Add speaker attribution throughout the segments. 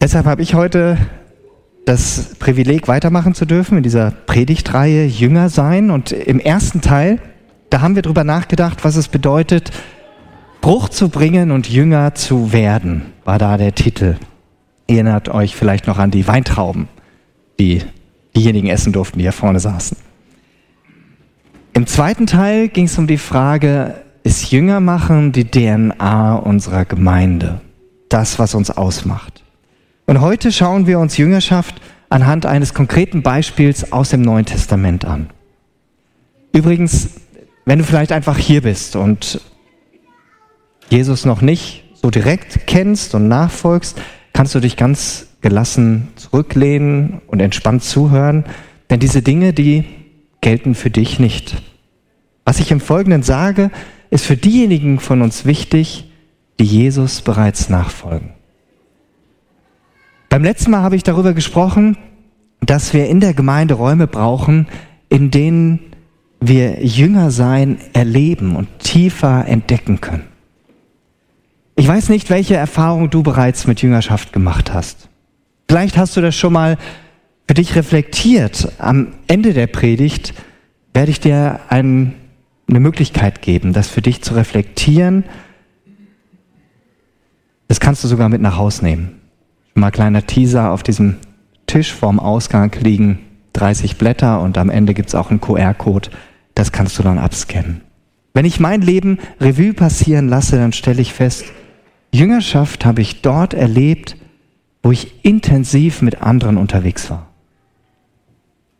Speaker 1: Deshalb habe ich heute das Privileg, weitermachen zu dürfen in dieser Predigtreihe Jünger sein. Und im ersten Teil, da haben wir darüber nachgedacht, was es bedeutet, Bruch zu bringen und Jünger zu werden, war da der Titel. Erinnert euch vielleicht noch an die Weintrauben, die diejenigen essen durften, die hier vorne saßen. Im zweiten Teil ging es um die Frage, ist Jünger machen die DNA unserer Gemeinde? Das, was uns ausmacht. Und heute schauen wir uns Jüngerschaft anhand eines konkreten Beispiels aus dem Neuen Testament an. Übrigens, wenn du vielleicht einfach hier bist und Jesus noch nicht so direkt kennst und nachfolgst, kannst du dich ganz gelassen zurücklehnen und entspannt zuhören, denn diese Dinge, die gelten für dich nicht. Was ich im Folgenden sage, ist für diejenigen von uns wichtig, die Jesus bereits nachfolgen. Beim letzten Mal habe ich darüber gesprochen, dass wir in der Gemeinde Räume brauchen, in denen wir Jünger sein erleben und tiefer entdecken können. Ich weiß nicht, welche Erfahrung du bereits mit Jüngerschaft gemacht hast. Vielleicht hast du das schon mal für dich reflektiert. Am Ende der Predigt werde ich dir ein, eine Möglichkeit geben, das für dich zu reflektieren. Das kannst du sogar mit nach Hause nehmen. Mal kleiner Teaser, auf diesem Tisch vorm Ausgang liegen 30 Blätter und am Ende gibt es auch einen QR-Code, das kannst du dann abscannen. Wenn ich mein Leben Revue passieren lasse, dann stelle ich fest, Jüngerschaft habe ich dort erlebt, wo ich intensiv mit anderen unterwegs war.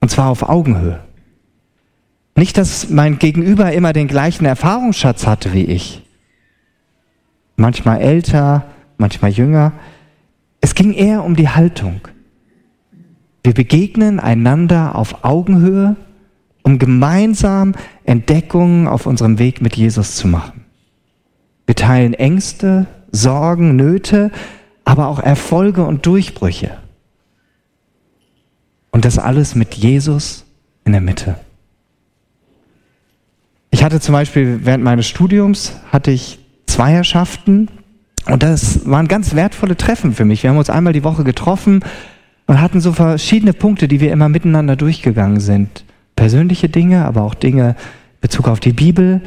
Speaker 1: Und zwar auf Augenhöhe. Nicht, dass mein Gegenüber immer den gleichen Erfahrungsschatz hatte wie ich. Manchmal älter, manchmal jünger. Es ging eher um die Haltung. Wir begegnen einander auf Augenhöhe, um gemeinsam Entdeckungen auf unserem Weg mit Jesus zu machen. Wir teilen Ängste, Sorgen, Nöte, aber auch Erfolge und Durchbrüche. Und das alles mit Jesus in der Mitte. Ich hatte zum Beispiel während meines Studiums hatte ich Zweierschaften und das waren ganz wertvolle Treffen für mich. Wir haben uns einmal die Woche getroffen und hatten so verschiedene Punkte, die wir immer miteinander durchgegangen sind. Persönliche Dinge, aber auch Dinge in Bezug auf die Bibel,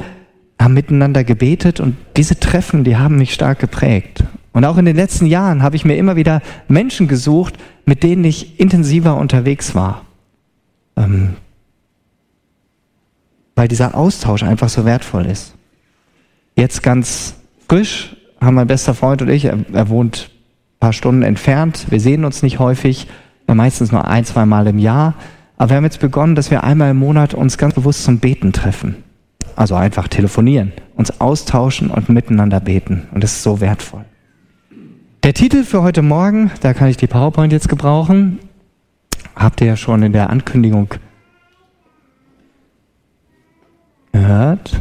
Speaker 1: haben miteinander gebetet und diese Treffen, die haben mich stark geprägt. Und auch in den letzten Jahren habe ich mir immer wieder Menschen gesucht, mit denen ich intensiver unterwegs war. Ähm, weil dieser Austausch einfach so wertvoll ist. Jetzt ganz frisch haben mein bester Freund und ich, er, er wohnt ein paar Stunden entfernt, wir sehen uns nicht häufig, meistens nur ein, zwei Mal im Jahr, aber wir haben jetzt begonnen, dass wir einmal im Monat uns ganz bewusst zum Beten treffen. Also einfach telefonieren, uns austauschen und miteinander beten. Und das ist so wertvoll. Der Titel für heute Morgen, da kann ich die PowerPoint jetzt gebrauchen, habt ihr ja schon in der Ankündigung gehört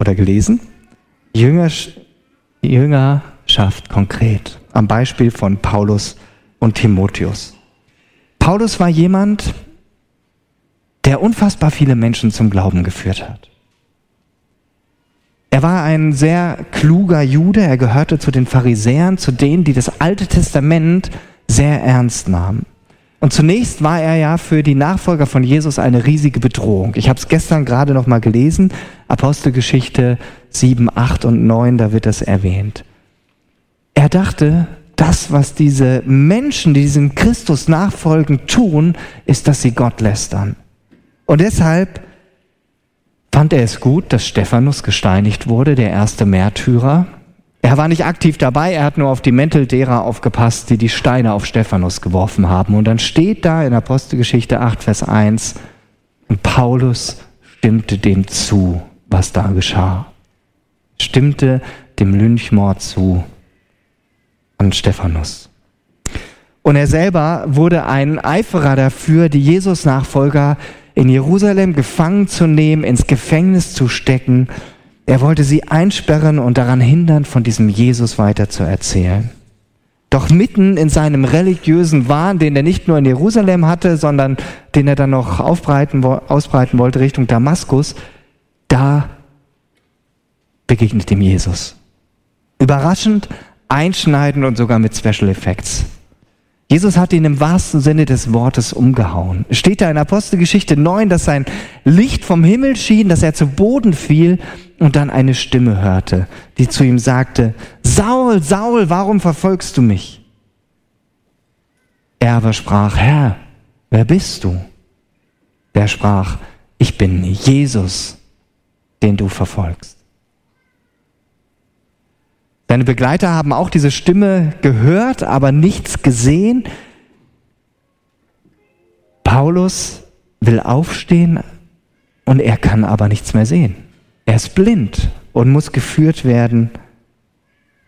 Speaker 1: oder gelesen. Jünger, Jüngerschaft konkret. Am Beispiel von Paulus und Timotheus. Paulus war jemand, der unfassbar viele Menschen zum Glauben geführt hat. Er war ein sehr kluger Jude, er gehörte zu den Pharisäern, zu denen, die das Alte Testament sehr ernst nahmen. Und zunächst war er ja für die Nachfolger von Jesus eine riesige Bedrohung. Ich habe es gestern gerade noch mal gelesen, Apostelgeschichte 7, 8 und 9, da wird das erwähnt. Er dachte, das, was diese Menschen, die diesem Christus nachfolgen, tun, ist, dass sie Gott lästern. Und deshalb fand er es gut, dass Stephanus gesteinigt wurde, der erste Märtyrer. Er war nicht aktiv dabei, er hat nur auf die Mäntel derer aufgepasst, die die Steine auf Stephanus geworfen haben. Und dann steht da in Apostelgeschichte 8, Vers 1, und Paulus stimmte dem zu, was da geschah. Stimmte dem Lynchmord zu an Stephanus. Und er selber wurde ein Eiferer dafür, die Jesus-Nachfolger in Jerusalem gefangen zu nehmen, ins Gefängnis zu stecken er wollte sie einsperren und daran hindern, von diesem Jesus weiter zu erzählen. Doch mitten in seinem religiösen Wahn, den er nicht nur in Jerusalem hatte, sondern den er dann noch ausbreiten wollte Richtung Damaskus, da begegnet ihm Jesus. Überraschend, einschneidend und sogar mit Special Effects. Jesus hat ihn im wahrsten Sinne des Wortes umgehauen. Steht da in Apostelgeschichte 9, dass sein Licht vom Himmel schien, dass er zu Boden fiel und dann eine Stimme hörte, die zu ihm sagte, Saul, Saul, warum verfolgst du mich? Er aber sprach, Herr, wer bist du? Der sprach, ich bin Jesus, den du verfolgst. Seine Begleiter haben auch diese Stimme gehört, aber nichts gesehen. Paulus will aufstehen und er kann aber nichts mehr sehen. Er ist blind und muss geführt werden.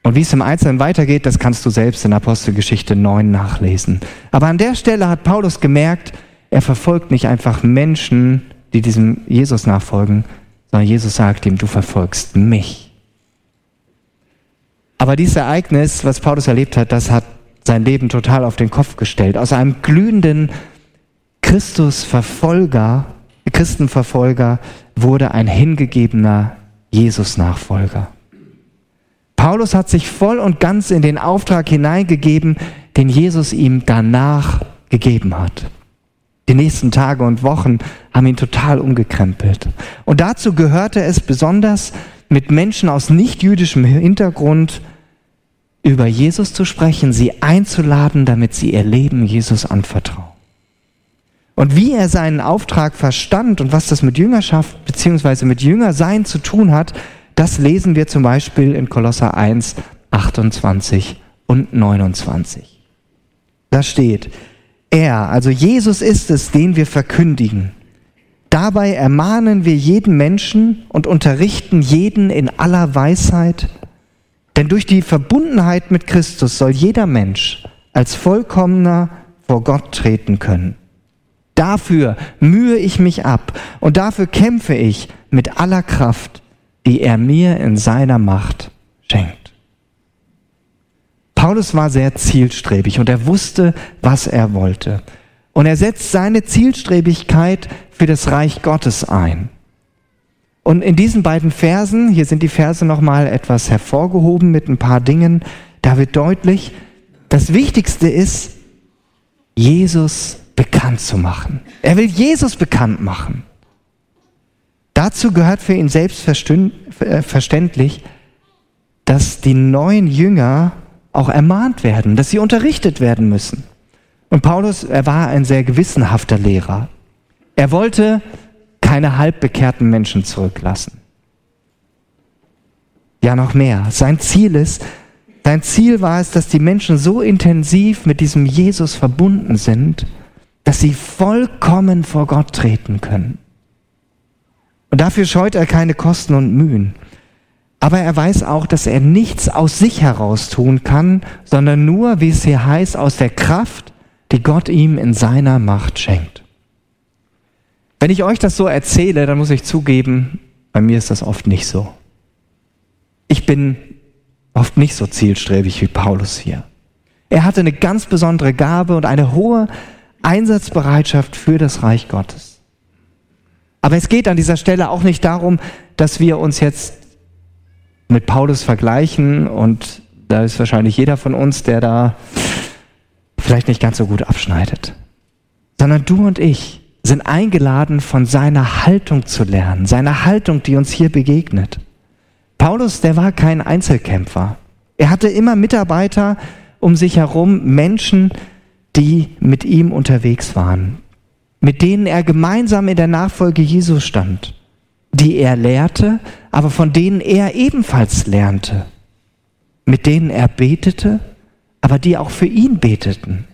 Speaker 1: Und wie es im Einzelnen weitergeht, das kannst du selbst in Apostelgeschichte 9 nachlesen. Aber an der Stelle hat Paulus gemerkt, er verfolgt nicht einfach Menschen, die diesem Jesus nachfolgen, sondern Jesus sagt ihm, du verfolgst mich. Aber dieses Ereignis, was Paulus erlebt hat, das hat sein Leben total auf den Kopf gestellt. Aus einem glühenden Christusverfolger, Christenverfolger wurde ein hingegebener Jesus-Nachfolger. Paulus hat sich voll und ganz in den Auftrag hineingegeben, den Jesus ihm danach gegeben hat. Die nächsten Tage und Wochen haben ihn total umgekrempelt. Und dazu gehörte es besonders, mit Menschen aus nicht-jüdischem Hintergrund über Jesus zu sprechen, sie einzuladen, damit sie ihr Leben Jesus anvertrauen. Und wie er seinen Auftrag verstand und was das mit Jüngerschaft bzw. mit Jüngersein zu tun hat, das lesen wir zum Beispiel in Kolosser 1, 28 und 29. Da steht, er, also Jesus ist es, den wir verkündigen Dabei ermahnen wir jeden Menschen und unterrichten jeden in aller Weisheit, denn durch die Verbundenheit mit Christus soll jeder Mensch als vollkommener vor Gott treten können. Dafür mühe ich mich ab und dafür kämpfe ich mit aller Kraft, die er mir in seiner Macht schenkt. Paulus war sehr zielstrebig und er wusste, was er wollte. Und er setzt seine Zielstrebigkeit für das Reich Gottes ein. Und in diesen beiden Versen, hier sind die Verse nochmal etwas hervorgehoben mit ein paar Dingen, da wird deutlich, das Wichtigste ist, Jesus bekannt zu machen. Er will Jesus bekannt machen. Dazu gehört für ihn selbstverständlich, dass die neuen Jünger auch ermahnt werden, dass sie unterrichtet werden müssen. Und Paulus, er war ein sehr gewissenhafter Lehrer. Er wollte keine halbbekehrten Menschen zurücklassen. Ja, noch mehr. Sein Ziel ist, sein Ziel war es, dass die Menschen so intensiv mit diesem Jesus verbunden sind, dass sie vollkommen vor Gott treten können. Und dafür scheut er keine Kosten und Mühen. Aber er weiß auch, dass er nichts aus sich heraus tun kann, sondern nur, wie es hier heißt, aus der Kraft die Gott ihm in seiner Macht schenkt. Wenn ich euch das so erzähle, dann muss ich zugeben, bei mir ist das oft nicht so. Ich bin oft nicht so zielstrebig wie Paulus hier. Er hatte eine ganz besondere Gabe und eine hohe Einsatzbereitschaft für das Reich Gottes. Aber es geht an dieser Stelle auch nicht darum, dass wir uns jetzt mit Paulus vergleichen und da ist wahrscheinlich jeder von uns, der da vielleicht nicht ganz so gut abschneidet, sondern du und ich sind eingeladen, von seiner Haltung zu lernen, seiner Haltung, die uns hier begegnet. Paulus, der war kein Einzelkämpfer. Er hatte immer Mitarbeiter um sich herum, Menschen, die mit ihm unterwegs waren, mit denen er gemeinsam in der Nachfolge Jesu stand, die er lehrte, aber von denen er ebenfalls lernte, mit denen er betete aber die auch für ihn beteten.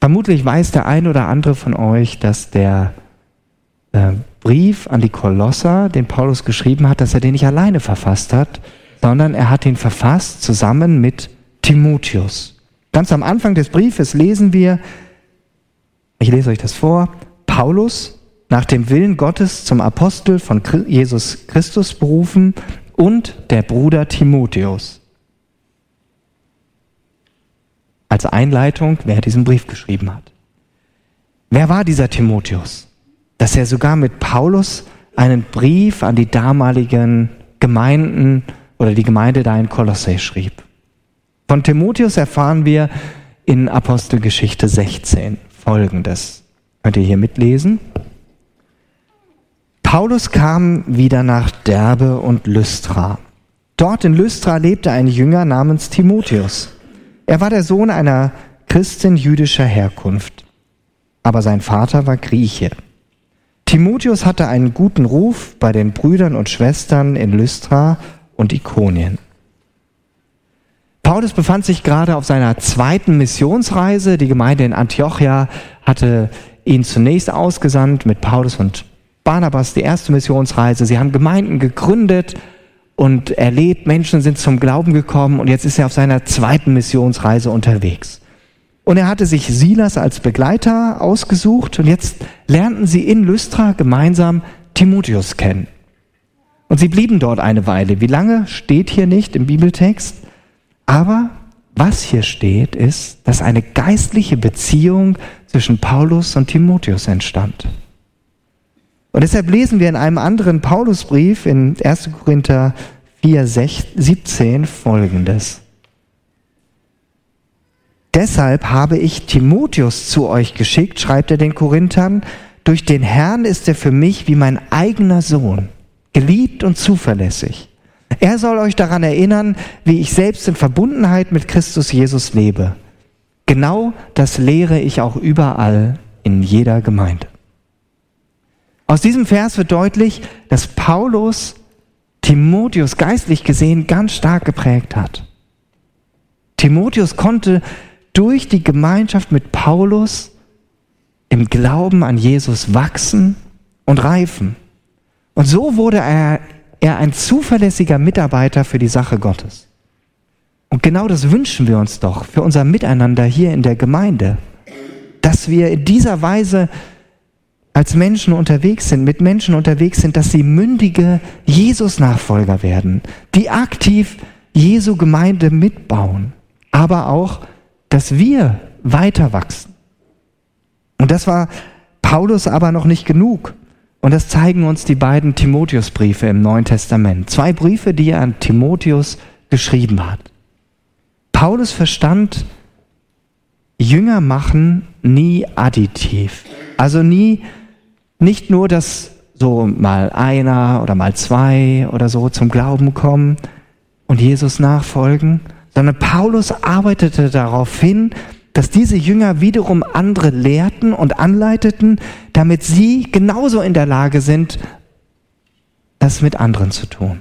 Speaker 1: Vermutlich weiß der ein oder andere von euch, dass der äh, Brief an die Kolosser, den Paulus geschrieben hat, dass er den nicht alleine verfasst hat, sondern er hat ihn verfasst zusammen mit Timotheus. Ganz am Anfang des Briefes lesen wir, ich lese euch das vor, Paulus, nach dem Willen Gottes zum Apostel von Jesus Christus berufen und der Bruder Timotheus als Einleitung, wer diesen Brief geschrieben hat. Wer war dieser Timotheus? Dass er sogar mit Paulus einen Brief an die damaligen Gemeinden oder die Gemeinde da in Kolosse schrieb. Von Timotheus erfahren wir in Apostelgeschichte 16 folgendes. Könnt ihr hier mitlesen? Paulus kam wieder nach Derbe und Lystra. Dort in Lystra lebte ein Jünger namens Timotheus. Er war der Sohn einer Christin jüdischer Herkunft, aber sein Vater war Grieche. Timotheus hatte einen guten Ruf bei den Brüdern und Schwestern in Lystra und Ikonien. Paulus befand sich gerade auf seiner zweiten Missionsreise. Die Gemeinde in Antiochia hatte ihn zunächst ausgesandt mit Paulus und Barnabas, die erste Missionsreise. Sie haben Gemeinden gegründet und erlebt, Menschen sind zum Glauben gekommen und jetzt ist er auf seiner zweiten Missionsreise unterwegs. Und er hatte sich Silas als Begleiter ausgesucht und jetzt lernten sie in Lystra gemeinsam Timotheus kennen. Und sie blieben dort eine Weile. Wie lange steht hier nicht im Bibeltext? Aber was hier steht, ist, dass eine geistliche Beziehung zwischen Paulus und Timotheus entstand. Und deshalb lesen wir in einem anderen Paulusbrief in 1. Korinther 4, 17 folgendes. Deshalb habe ich Timotheus zu euch geschickt, schreibt er den Korinthern, durch den Herrn ist er für mich wie mein eigener Sohn, geliebt und zuverlässig. Er soll euch daran erinnern, wie ich selbst in Verbundenheit mit Christus Jesus lebe. Genau das lehre ich auch überall in jeder Gemeinde. Aus diesem Vers wird deutlich, dass Paulus Timotheus geistlich gesehen ganz stark geprägt hat. Timotheus konnte durch die Gemeinschaft mit Paulus im Glauben an Jesus wachsen und reifen. Und so wurde er er ein zuverlässiger Mitarbeiter für die Sache Gottes. Und genau das wünschen wir uns doch für unser Miteinander hier in der Gemeinde, dass wir in dieser Weise als Menschen unterwegs sind, mit Menschen unterwegs sind, dass sie mündige Jesus-Nachfolger werden, die aktiv Jesu Gemeinde mitbauen, aber auch, dass wir weiter wachsen. Und das war Paulus aber noch nicht genug. Und das zeigen uns die beiden Timotheusbriefe im Neuen Testament. Zwei Briefe, die er an Timotheus geschrieben hat. Paulus verstand Jünger machen nie additiv. Also nie, nicht nur, dass so mal einer oder mal zwei oder so zum Glauben kommen und Jesus nachfolgen, sondern Paulus arbeitete darauf hin, dass diese Jünger wiederum andere lehrten und anleiteten, damit sie genauso in der Lage sind, das mit anderen zu tun.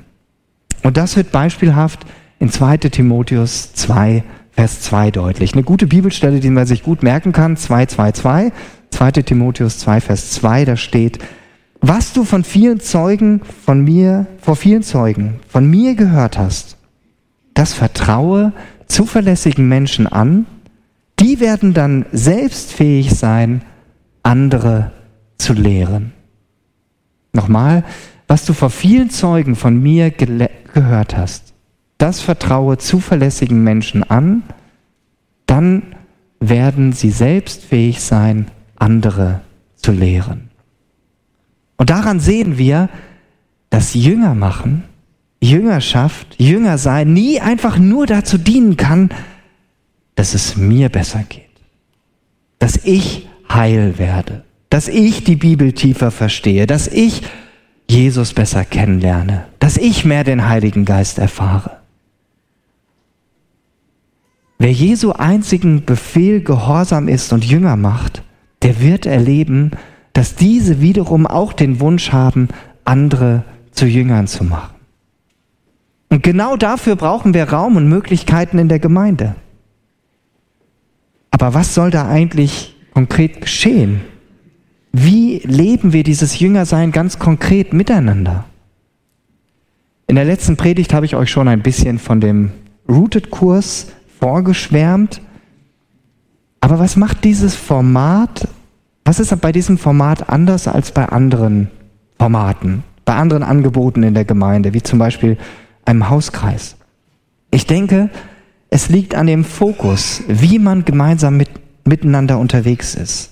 Speaker 1: Und das wird beispielhaft in 2 Timotheus 2, Vers 2 deutlich. Eine gute Bibelstelle, die man sich gut merken kann, 2, 2, 2, 2 Timotheus 2, Vers 2, da steht, was du von vielen Zeugen von mir, vor vielen Zeugen von mir gehört hast, das vertraue zuverlässigen Menschen an, die werden dann selbst fähig sein, andere zu lehren. Nochmal, was du vor vielen Zeugen von mir gehört hast, das vertraue zuverlässigen Menschen an, dann werden sie selbst fähig sein, andere zu lehren. Und daran sehen wir, dass Jünger machen, Jüngerschaft, Jünger sein nie einfach nur dazu dienen kann, dass es mir besser geht, dass ich heil werde, dass ich die Bibel tiefer verstehe, dass ich Jesus besser kennenlerne, dass ich mehr den Heiligen Geist erfahre. Wer Jesu einzigen Befehl gehorsam ist und Jünger macht, der wird erleben, dass diese wiederum auch den Wunsch haben, andere zu Jüngern zu machen. Und genau dafür brauchen wir Raum und Möglichkeiten in der Gemeinde. Aber was soll da eigentlich konkret geschehen? Wie leben wir dieses Jüngersein ganz konkret miteinander? In der letzten Predigt habe ich euch schon ein bisschen von dem Rooted-Kurs vorgeschwärmt. Aber was macht dieses Format, was ist bei diesem Format anders als bei anderen Formaten, bei anderen Angeboten in der Gemeinde, wie zum Beispiel einem Hauskreis? Ich denke, es liegt an dem Fokus, wie man gemeinsam mit, miteinander unterwegs ist.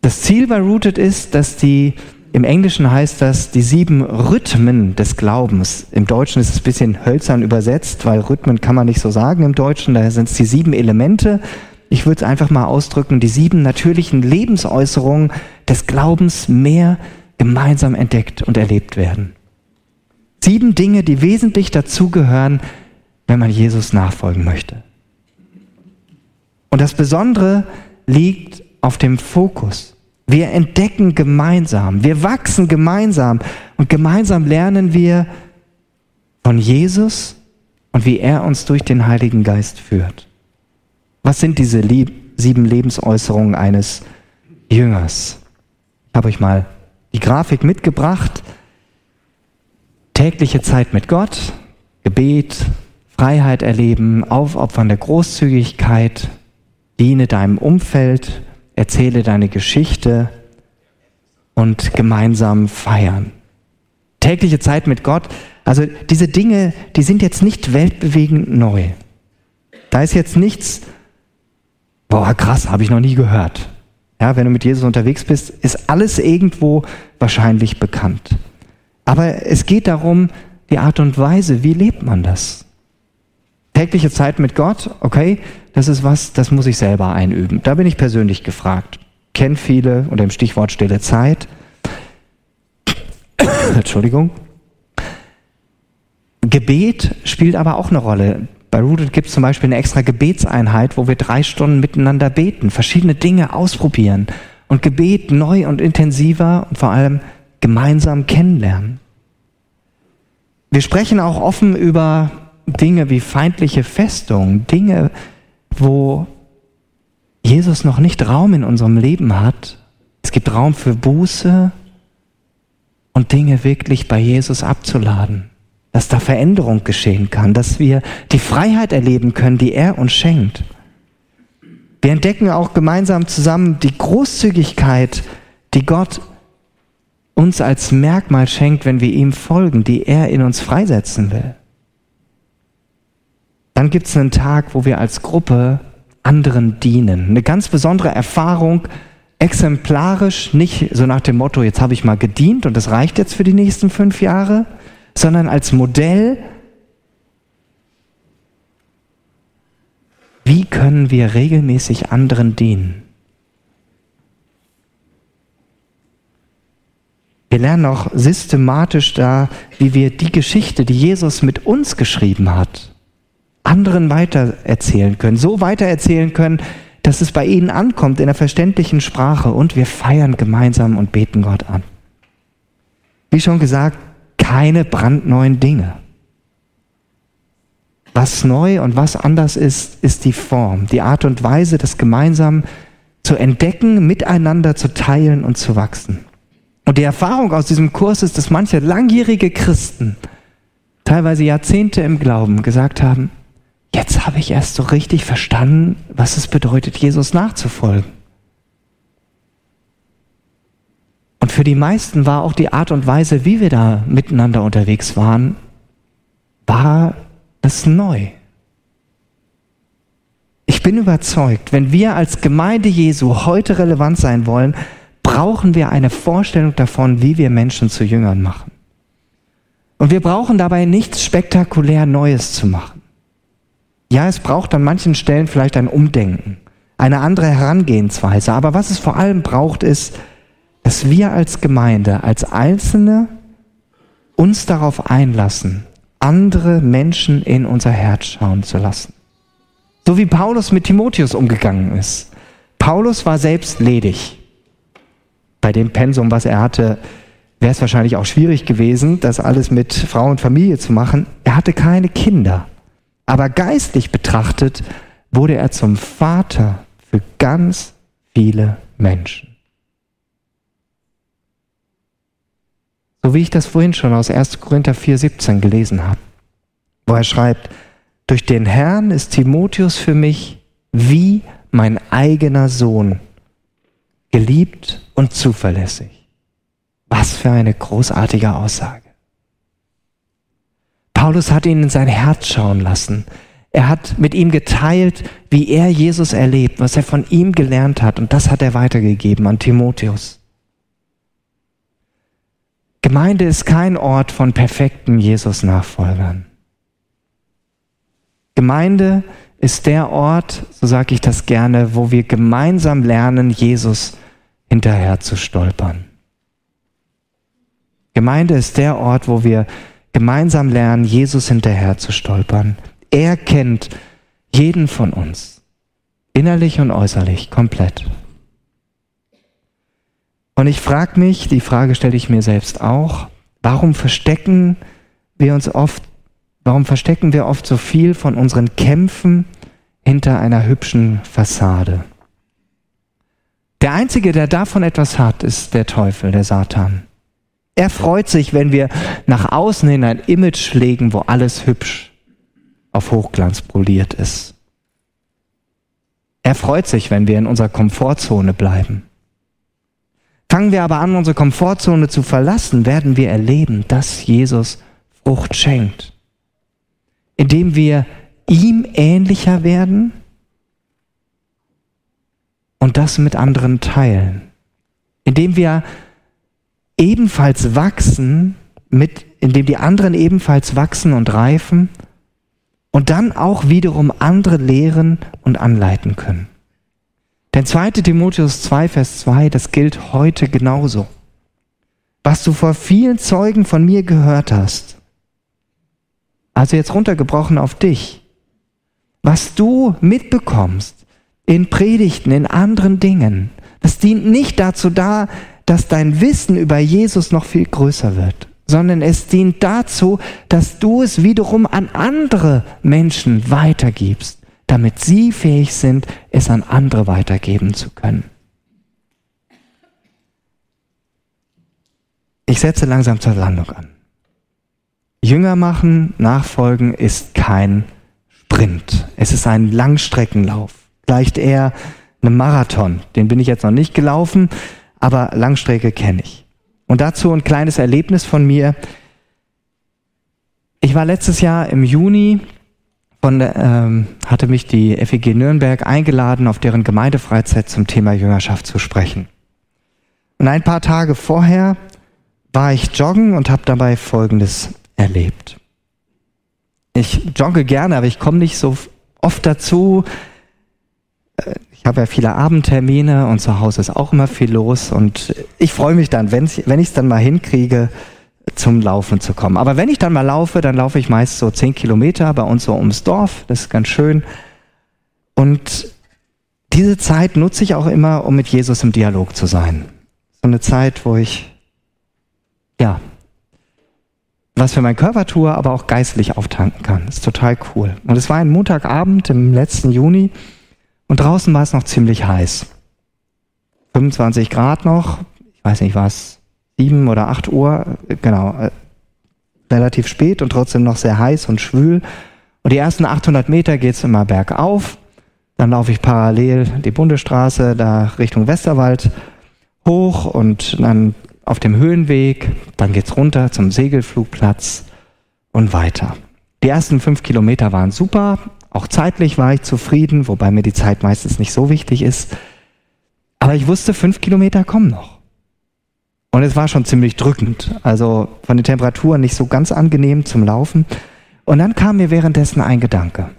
Speaker 1: Das Ziel bei Rooted ist, dass die Im Englischen heißt das die sieben Rhythmen des Glaubens. Im Deutschen ist es ein bisschen hölzern übersetzt, weil Rhythmen kann man nicht so sagen im Deutschen. Daher sind es die sieben Elemente. Ich würde es einfach mal ausdrücken, die sieben natürlichen Lebensäußerungen des Glaubens mehr gemeinsam entdeckt und erlebt werden. Sieben Dinge, die wesentlich dazugehören, wenn man Jesus nachfolgen möchte. Und das Besondere liegt auf dem Fokus. Wir entdecken gemeinsam, wir wachsen gemeinsam und gemeinsam lernen wir von Jesus und wie er uns durch den Heiligen Geist führt. Was sind diese sieben Lebensäußerungen eines Jüngers? Ich habe euch mal die Grafik mitgebracht. Tägliche Zeit mit Gott, Gebet, Freiheit erleben, aufopfernde Großzügigkeit, diene deinem Umfeld, erzähle deine Geschichte und gemeinsam feiern. Tägliche Zeit mit Gott, also diese Dinge, die sind jetzt nicht weltbewegend neu. Da ist jetzt nichts, boah, krass, habe ich noch nie gehört. Ja, wenn du mit Jesus unterwegs bist, ist alles irgendwo wahrscheinlich bekannt. Aber es geht darum, die Art und Weise, wie lebt man das? Tägliche Zeit mit Gott, okay, das ist was, das muss ich selber einüben. Da bin ich persönlich gefragt. Kennt viele unter dem Stichwort stille Zeit. Entschuldigung. Gebet spielt aber auch eine Rolle. Bei Rooted gibt es zum Beispiel eine extra Gebetseinheit, wo wir drei Stunden miteinander beten, verschiedene Dinge ausprobieren und Gebet neu und intensiver und vor allem gemeinsam kennenlernen. Wir sprechen auch offen über Dinge wie feindliche Festungen, Dinge, wo Jesus noch nicht Raum in unserem Leben hat. Es gibt Raum für Buße und Dinge wirklich bei Jesus abzuladen, dass da Veränderung geschehen kann, dass wir die Freiheit erleben können, die er uns schenkt. Wir entdecken auch gemeinsam zusammen die Großzügigkeit, die Gott uns als Merkmal schenkt, wenn wir ihm folgen, die er in uns freisetzen will. Dann gibt es einen Tag, wo wir als Gruppe anderen dienen. Eine ganz besondere Erfahrung, exemplarisch, nicht so nach dem Motto, jetzt habe ich mal gedient und das reicht jetzt für die nächsten fünf Jahre, sondern als Modell, wie können wir regelmäßig anderen dienen. Wir lernen auch systematisch da, wie wir die Geschichte, die Jesus mit uns geschrieben hat, anderen weitererzählen können, so weitererzählen können, dass es bei ihnen ankommt in der verständlichen Sprache und wir feiern gemeinsam und beten Gott an. Wie schon gesagt, keine brandneuen Dinge. Was neu und was anders ist, ist die Form, die Art und Weise, das gemeinsam zu entdecken, miteinander zu teilen und zu wachsen. Und die Erfahrung aus diesem Kurs ist, dass manche langjährige Christen, teilweise Jahrzehnte im Glauben, gesagt haben, jetzt habe ich erst so richtig verstanden, was es bedeutet, Jesus nachzufolgen. Und für die meisten war auch die Art und Weise, wie wir da miteinander unterwegs waren, war es neu. Ich bin überzeugt, wenn wir als Gemeinde Jesu heute relevant sein wollen, brauchen wir eine Vorstellung davon, wie wir Menschen zu Jüngern machen. Und wir brauchen dabei nichts spektakulär Neues zu machen. Ja, es braucht an manchen Stellen vielleicht ein Umdenken, eine andere Herangehensweise. Aber was es vor allem braucht, ist, dass wir als Gemeinde, als Einzelne uns darauf einlassen, andere Menschen in unser Herz schauen zu lassen. So wie Paulus mit Timotheus umgegangen ist. Paulus war selbst ledig. Bei dem Pensum, was er hatte, wäre es wahrscheinlich auch schwierig gewesen, das alles mit Frau und Familie zu machen. Er hatte keine Kinder. Aber geistlich betrachtet wurde er zum Vater für ganz viele Menschen. So wie ich das vorhin schon aus 1. Korinther 4,17 gelesen habe, wo er schreibt, durch den Herrn ist Timotheus für mich wie mein eigener Sohn, geliebt und zuverlässig. Was für eine großartige Aussage. Paulus hat ihn in sein Herz schauen lassen. Er hat mit ihm geteilt, wie er Jesus erlebt, was er von ihm gelernt hat. Und das hat er weitergegeben an Timotheus. Gemeinde ist kein Ort von perfekten Jesus-Nachfolgern. Gemeinde ist der Ort, so sage ich das gerne, wo wir gemeinsam lernen, Jesus hinterher zu stolpern. Gemeinde ist der Ort, wo wir gemeinsam lernen, Jesus hinterher zu stolpern. Er kennt jeden von uns, innerlich und äußerlich, komplett. Und ich frage mich, die Frage stelle ich mir selbst auch, warum verstecken wir uns oft, warum verstecken wir oft so viel von unseren Kämpfen hinter einer hübschen Fassade? Der Einzige, der davon etwas hat, ist der Teufel, der Satan. Er freut sich, wenn wir nach außen hin ein Image legen, wo alles hübsch auf Hochglanz poliert ist. Er freut sich, wenn wir in unserer Komfortzone bleiben. Fangen wir aber an, unsere Komfortzone zu verlassen, werden wir erleben, dass Jesus Frucht schenkt. Indem wir ihm ähnlicher werden und das mit anderen teilen. Indem wir ebenfalls wachsen, mit, indem die anderen ebenfalls wachsen und reifen und dann auch wiederum andere lehren und anleiten können. Denn 2 Timotheus 2, Vers 2, das gilt heute genauso. Was du vor vielen Zeugen von mir gehört hast, also jetzt runtergebrochen auf dich, was du mitbekommst in Predigten, in anderen Dingen, das dient nicht dazu da, dass dein Wissen über Jesus noch viel größer wird, sondern es dient dazu, dass du es wiederum an andere Menschen weitergibst damit sie fähig sind, es an andere weitergeben zu können. Ich setze langsam zur Landung an. Jünger machen, nachfolgen ist kein Sprint. Es ist ein Langstreckenlauf. Vielleicht eher ein Marathon. Den bin ich jetzt noch nicht gelaufen, aber Langstrecke kenne ich. Und dazu ein kleines Erlebnis von mir. Ich war letztes Jahr im Juni von, ähm, hatte mich die FEG Nürnberg eingeladen, auf deren Gemeindefreizeit zum Thema Jüngerschaft zu sprechen. Und ein paar Tage vorher war ich joggen und habe dabei Folgendes erlebt. Ich jogge gerne, aber ich komme nicht so oft dazu. Ich habe ja viele Abendtermine und zu Hause ist auch immer viel los und ich freue mich dann, wenn ich es dann mal hinkriege, zum Laufen zu kommen. Aber wenn ich dann mal laufe, dann laufe ich meist so zehn Kilometer bei uns so ums Dorf. Das ist ganz schön. Und diese Zeit nutze ich auch immer, um mit Jesus im Dialog zu sein. So eine Zeit, wo ich, ja, was für meinen Körper tue, aber auch geistlich auftanken kann. Das ist total cool. Und es war ein Montagabend im letzten Juni und draußen war es noch ziemlich heiß. 25 Grad noch, ich weiß nicht was, sieben oder acht Uhr, genau, äh, relativ spät und trotzdem noch sehr heiß und schwül. Und die ersten 800 Meter geht's immer bergauf. Dann laufe ich parallel die Bundesstraße da Richtung Westerwald hoch und dann auf dem Höhenweg. Dann geht's runter zum Segelflugplatz und weiter. Die ersten fünf Kilometer waren super. Auch zeitlich war ich zufrieden, wobei mir die Zeit meistens nicht so wichtig ist. Aber ich wusste, fünf Kilometer kommen noch. Und es war schon ziemlich drückend. Also von den Temperaturen nicht so ganz angenehm zum Laufen. Und dann kam mir währenddessen ein Gedanke.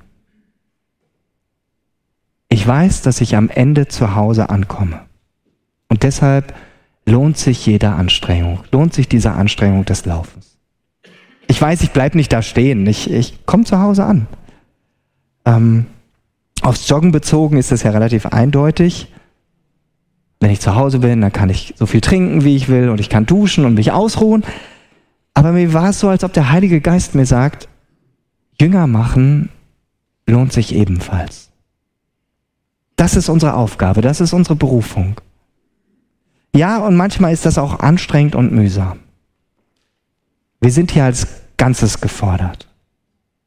Speaker 1: Ich weiß, dass ich am Ende zu Hause ankomme. Und deshalb lohnt sich jede Anstrengung, lohnt sich diese Anstrengung des Laufens. Ich weiß, ich bleibe nicht da stehen, ich, ich komme zu Hause an. Ähm, aufs Joggen bezogen ist es ja relativ eindeutig. Wenn ich zu Hause bin, dann kann ich so viel trinken, wie ich will und ich kann duschen und mich ausruhen. Aber mir war es so, als ob der Heilige Geist mir sagt, Jünger machen lohnt sich ebenfalls. Das ist unsere Aufgabe, das ist unsere Berufung. Ja, und manchmal ist das auch anstrengend und mühsam. Wir sind hier als Ganzes gefordert,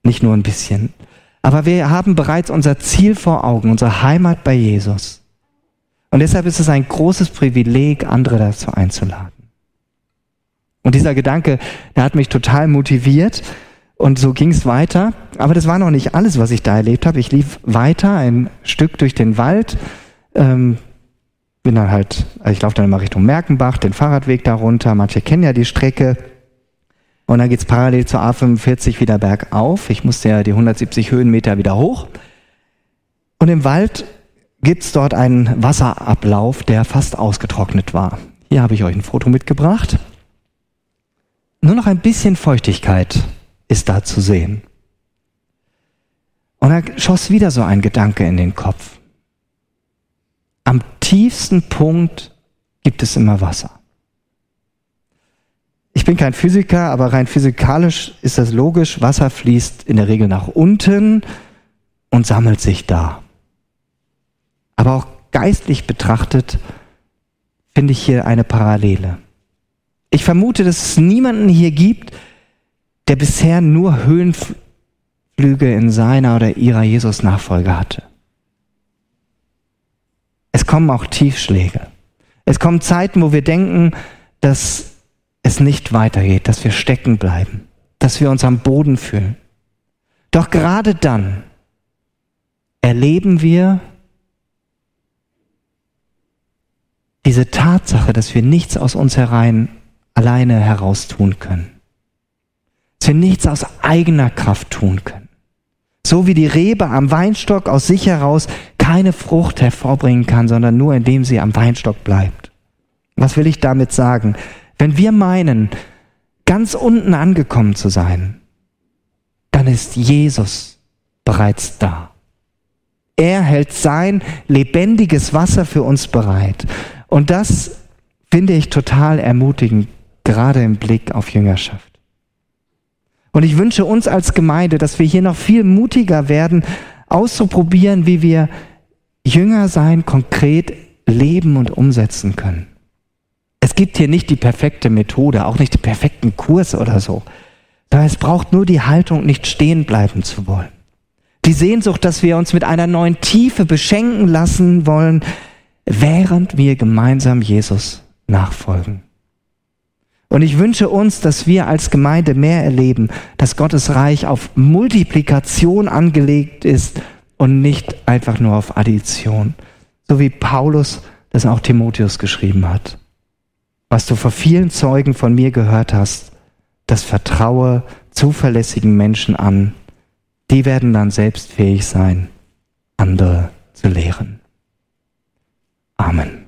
Speaker 1: nicht nur ein bisschen. Aber wir haben bereits unser Ziel vor Augen, unsere Heimat bei Jesus. Und deshalb ist es ein großes Privileg, andere dazu einzuladen. Und dieser Gedanke, der hat mich total motiviert. Und so ging es weiter. Aber das war noch nicht alles, was ich da erlebt habe. Ich lief weiter ein Stück durch den Wald. Ähm, bin dann halt, also ich laufe dann immer Richtung Merkenbach, den Fahrradweg da runter. Manche kennen ja die Strecke. Und dann geht es parallel zur A45 wieder bergauf. Ich musste ja die 170 Höhenmeter wieder hoch. Und im Wald gibt es dort einen Wasserablauf, der fast ausgetrocknet war. Hier habe ich euch ein Foto mitgebracht. Nur noch ein bisschen Feuchtigkeit ist da zu sehen. Und da schoss wieder so ein Gedanke in den Kopf. Am tiefsten Punkt gibt es immer Wasser. Ich bin kein Physiker, aber rein physikalisch ist das logisch. Wasser fließt in der Regel nach unten und sammelt sich da. Aber auch geistlich betrachtet finde ich hier eine Parallele. Ich vermute, dass es niemanden hier gibt, der bisher nur Höhenflüge in seiner oder ihrer Jesus-Nachfolge hatte. Es kommen auch Tiefschläge. Es kommen Zeiten, wo wir denken, dass es nicht weitergeht, dass wir stecken bleiben, dass wir uns am Boden fühlen. Doch gerade dann erleben wir diese Tatsache, dass wir nichts aus uns herein alleine heraus tun können. Dass wir nichts aus eigener Kraft tun können. So wie die Rebe am Weinstock aus sich heraus keine Frucht hervorbringen kann, sondern nur indem sie am Weinstock bleibt. Was will ich damit sagen? Wenn wir meinen, ganz unten angekommen zu sein, dann ist Jesus bereits da. Er hält sein lebendiges Wasser für uns bereit. Und das finde ich total ermutigend, gerade im Blick auf Jüngerschaft. Und ich wünsche uns als Gemeinde, dass wir hier noch viel mutiger werden, auszuprobieren, wie wir Jünger sein konkret leben und umsetzen können. Es gibt hier nicht die perfekte Methode, auch nicht den perfekten Kurs oder so. Da es braucht nur die Haltung, nicht stehen bleiben zu wollen. Die Sehnsucht, dass wir uns mit einer neuen Tiefe beschenken lassen wollen, während wir gemeinsam Jesus nachfolgen. Und ich wünsche uns, dass wir als Gemeinde mehr erleben, dass Gottes Reich auf Multiplikation angelegt ist und nicht einfach nur auf Addition. So wie Paulus das auch Timotheus geschrieben hat. Was du vor vielen Zeugen von mir gehört hast, das vertraue zuverlässigen Menschen an. Die werden dann selbst fähig sein, andere zu lehren. Amen.